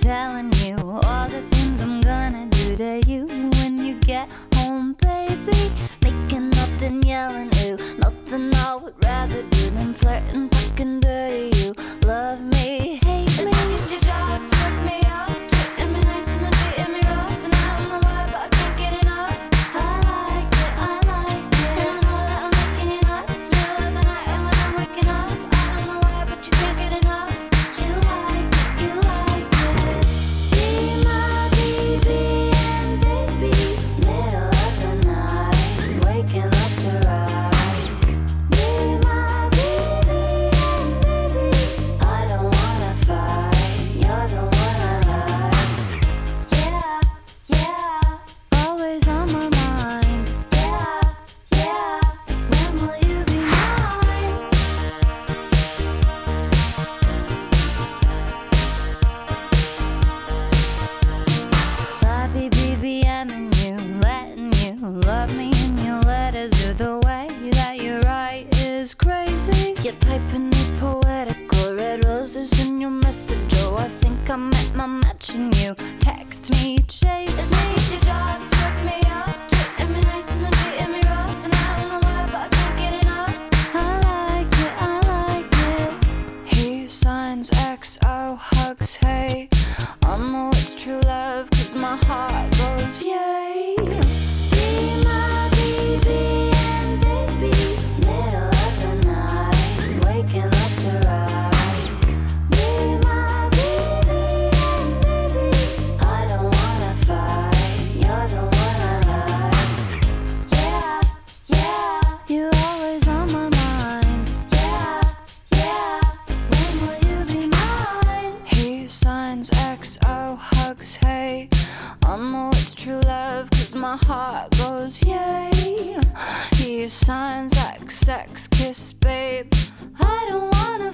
Telling you all the things I'm gonna do to you when you get home, baby. Making nothing yelling, ooh, nothing I would rather do than flirting, talking dirty. You love me, typing these poetical red roses in your message. Oh, I think I met my match in you. Text me, chase me. It's your job to work me up, treating me nice and then treating me rough. And I don't know why, but I can't get enough. I like it, I like it. He signs XO, hugs, hey. I know it's true love, cause my heart goes yay. My heart goes yay. He signs XX, kiss, babe. I don't wanna